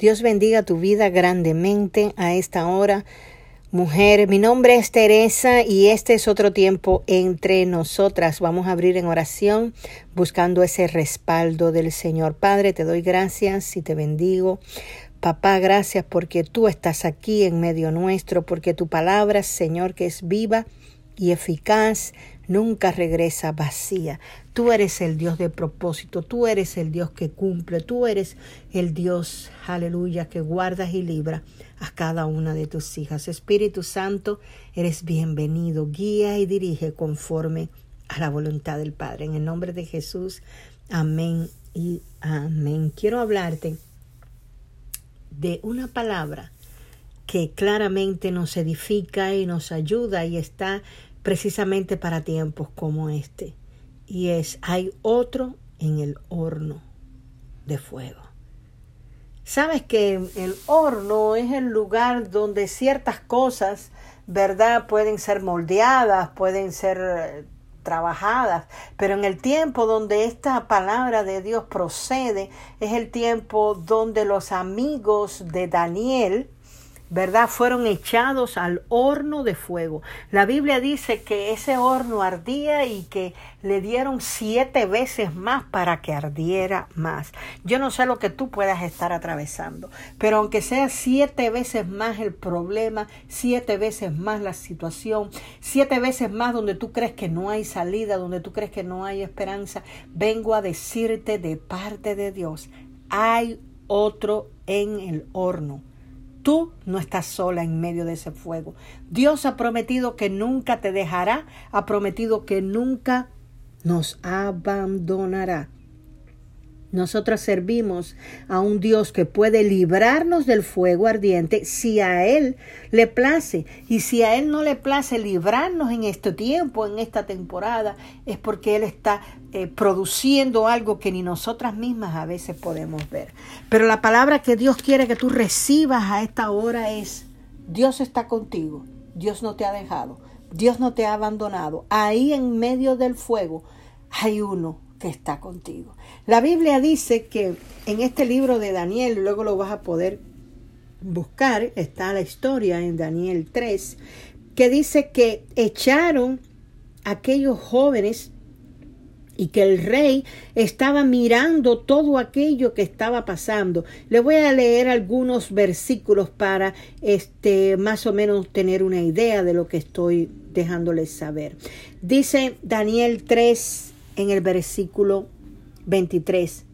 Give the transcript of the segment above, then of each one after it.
Dios bendiga tu vida grandemente a esta hora. Mujer, mi nombre es Teresa y este es otro tiempo entre nosotras. Vamos a abrir en oración buscando ese respaldo del Señor. Padre, te doy gracias y te bendigo. Papá, gracias porque tú estás aquí en medio nuestro, porque tu palabra, Señor, que es viva y eficaz, nunca regresa vacía. Tú eres el Dios de propósito, tú eres el Dios que cumple, tú eres el Dios, aleluya, que guardas y libra a cada una de tus hijas. Espíritu Santo, eres bienvenido, guía y dirige conforme a la voluntad del Padre. En el nombre de Jesús, amén y amén. Quiero hablarte de una palabra que claramente nos edifica y nos ayuda y está precisamente para tiempos como este. Y es, hay otro en el horno de fuego. Sabes que el horno es el lugar donde ciertas cosas, ¿verdad? Pueden ser moldeadas, pueden ser eh, trabajadas, pero en el tiempo donde esta palabra de Dios procede, es el tiempo donde los amigos de Daniel, ¿verdad? Fueron echados al horno de fuego. La Biblia dice que ese horno ardía y que le dieron siete veces más para que ardiera más. Yo no sé lo que tú puedas estar atravesando, pero aunque sea siete veces más el problema, siete veces más la situación, siete veces más donde tú crees que no hay salida, donde tú crees que no hay esperanza, vengo a decirte de parte de Dios, hay otro en el horno Tú no estás sola en medio de ese fuego. Dios ha prometido que nunca te dejará, ha prometido que nunca nos abandonará. Nosotros servimos a un Dios que puede librarnos del fuego ardiente si a Él le place. Y si a Él no le place librarnos en este tiempo, en esta temporada, es porque Él está eh, produciendo algo que ni nosotras mismas a veces podemos ver. Pero la palabra que Dios quiere que tú recibas a esta hora es, Dios está contigo, Dios no te ha dejado, Dios no te ha abandonado. Ahí en medio del fuego hay uno que está contigo. La Biblia dice que en este libro de Daniel, luego lo vas a poder buscar, está la historia en Daniel 3, que dice que echaron aquellos jóvenes y que el rey estaba mirando todo aquello que estaba pasando. Le voy a leer algunos versículos para este más o menos tener una idea de lo que estoy dejándoles saber. Dice Daniel 3 en el versículo 23.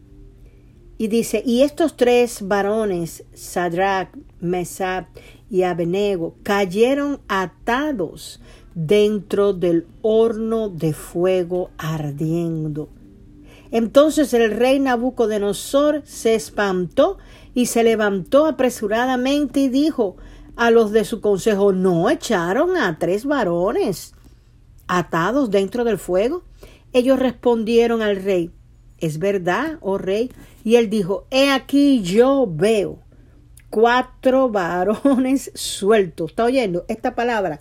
Y dice, y estos tres varones, Sadrach, Mesach y Abednego, cayeron atados dentro del horno de fuego ardiendo. Entonces el rey Nabucodonosor se espantó y se levantó apresuradamente y dijo a los de su consejo, ¿no echaron a tres varones atados dentro del fuego? Ellos respondieron al rey, ¿es verdad, oh rey? Y él dijo, he aquí yo veo cuatro varones sueltos. ¿Está oyendo? Esta palabra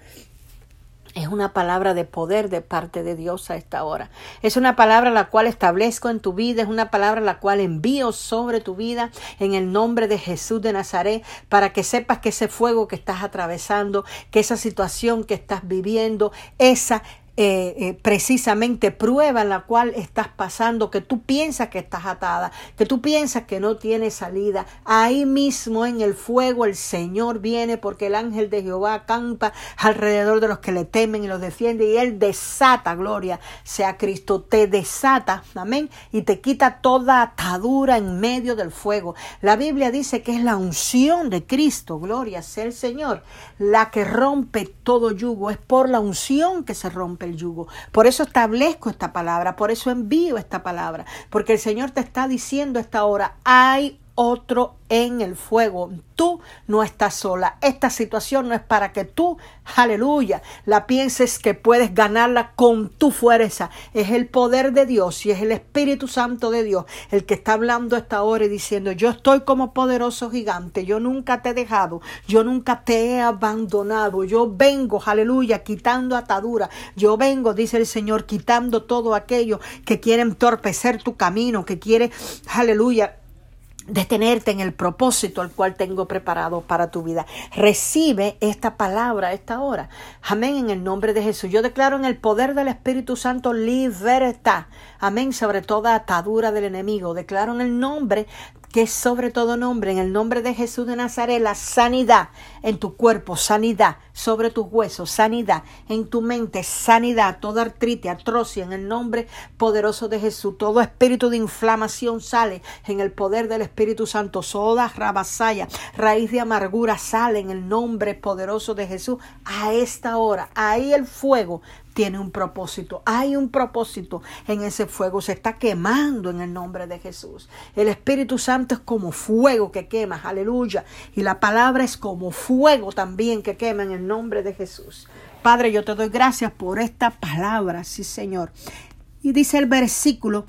es una palabra de poder de parte de Dios a esta hora. Es una palabra la cual establezco en tu vida, es una palabra la cual envío sobre tu vida en el nombre de Jesús de Nazaret para que sepas que ese fuego que estás atravesando, que esa situación que estás viviendo, esa eh, eh, precisamente prueba en la cual estás pasando, que tú piensas que estás atada, que tú piensas que no tienes salida. Ahí mismo en el fuego el Señor viene porque el ángel de Jehová campa alrededor de los que le temen y los defiende y él desata, gloria sea Cristo, te desata, amén, y te quita toda atadura en medio del fuego. La Biblia dice que es la unción de Cristo, gloria sea el Señor, la que rompe todo yugo, es por la unción que se rompe el yugo. Por eso establezco esta palabra, por eso envío esta palabra, porque el Señor te está diciendo esta hora, hay otro en el fuego. Tú no estás sola. Esta situación no es para que tú, aleluya, la pienses que puedes ganarla con tu fuerza. Es el poder de Dios y es el Espíritu Santo de Dios el que está hablando esta hora y diciendo, yo estoy como poderoso gigante, yo nunca te he dejado, yo nunca te he abandonado, yo vengo, aleluya, quitando atadura, yo vengo, dice el Señor, quitando todo aquello que quiere entorpecer tu camino, que quiere, aleluya, detenerte en el propósito al cual tengo preparado para tu vida. Recibe esta palabra esta hora. Amén en el nombre de Jesús. Yo declaro en el poder del Espíritu Santo libertad. Amén sobre toda atadura del enemigo. Declaro en el nombre que sobre todo nombre, en el nombre de Jesús de Nazaret, la sanidad en tu cuerpo, sanidad sobre tus huesos, sanidad en tu mente, sanidad, toda artritis, atrocia, en el nombre poderoso de Jesús. Todo espíritu de inflamación sale en el poder del Espíritu Santo. Soda, rabasaya, raíz de amargura sale en el nombre poderoso de Jesús a esta hora. Ahí el fuego tiene un propósito. Hay un propósito en ese fuego. Se está quemando en el nombre de Jesús. El Espíritu Santo es como fuego que quema. Aleluya. Y la palabra es como fuego también que quema en el nombre de Jesús. Padre, yo te doy gracias por esta palabra. Sí, Señor. Y dice el versículo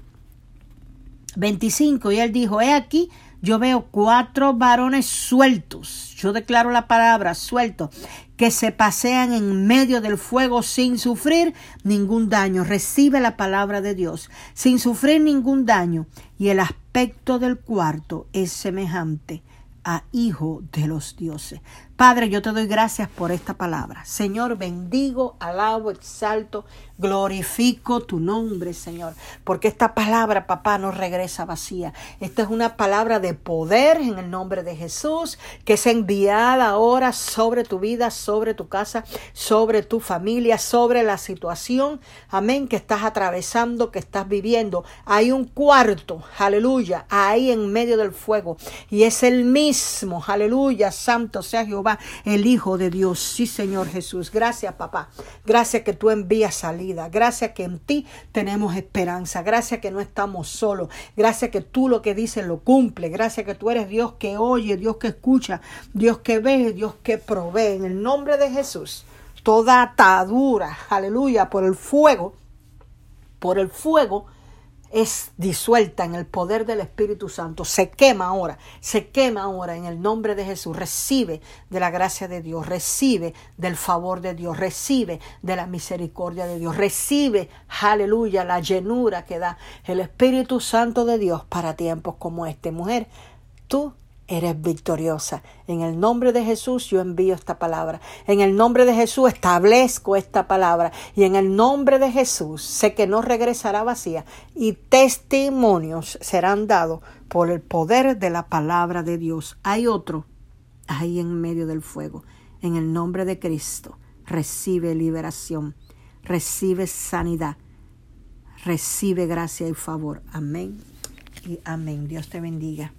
25. Y él dijo, he aquí yo veo cuatro varones sueltos. Yo declaro la palabra suelto que se pasean en medio del fuego sin sufrir ningún daño. Recibe la palabra de Dios sin sufrir ningún daño. Y el aspecto del cuarto es semejante a hijo de los dioses. Padre, yo te doy gracias por esta palabra. Señor, bendigo, alabo, exalto, glorifico tu nombre, Señor, porque esta palabra, papá, no regresa vacía. Esta es una palabra de poder en el nombre de Jesús, que es enviada ahora sobre tu vida, sobre tu casa, sobre tu familia, sobre la situación, amén, que estás atravesando, que estás viviendo. Hay un cuarto, aleluya, ahí en medio del fuego, y es el mismo, aleluya, santo sea El Hijo de Dios. Sí, Señor Jesús. Gracias, papá. Gracias que tú envías salida. Gracias que en ti tenemos esperanza. Gracias que no estamos solos. Gracias que tú lo que dices lo cumple. Gracias que tú eres Dios que oye, Dios que escucha, Dios que ve, Dios que provee. En el nombre de Jesús, toda atadura, aleluya, por el fuego, por el fuego es disuelta en el poder del Espíritu Santo, se quema ahora, se quema ahora en el nombre de Jesús, recibe de la gracia de Dios, recibe del favor de Dios, recibe de la misericordia de Dios, recibe, aleluya, la llenura que da el Espíritu Santo de Dios para tiempos como este. Mujer, tú eres victoriosa. En el nombre de Jesús yo envío esta palabra. En el nombre de Jesús establezco esta palabra. Y en el nombre de Jesús sé que no regresará vacía. Y testimonios serán dados por el poder de la palabra de Dios. Hay otro ahí en medio del fuego. En el nombre de Cristo recibe liberación. Recibe sanidad. Recibe gracia y favor. Amén y amén. Dios te bendiga.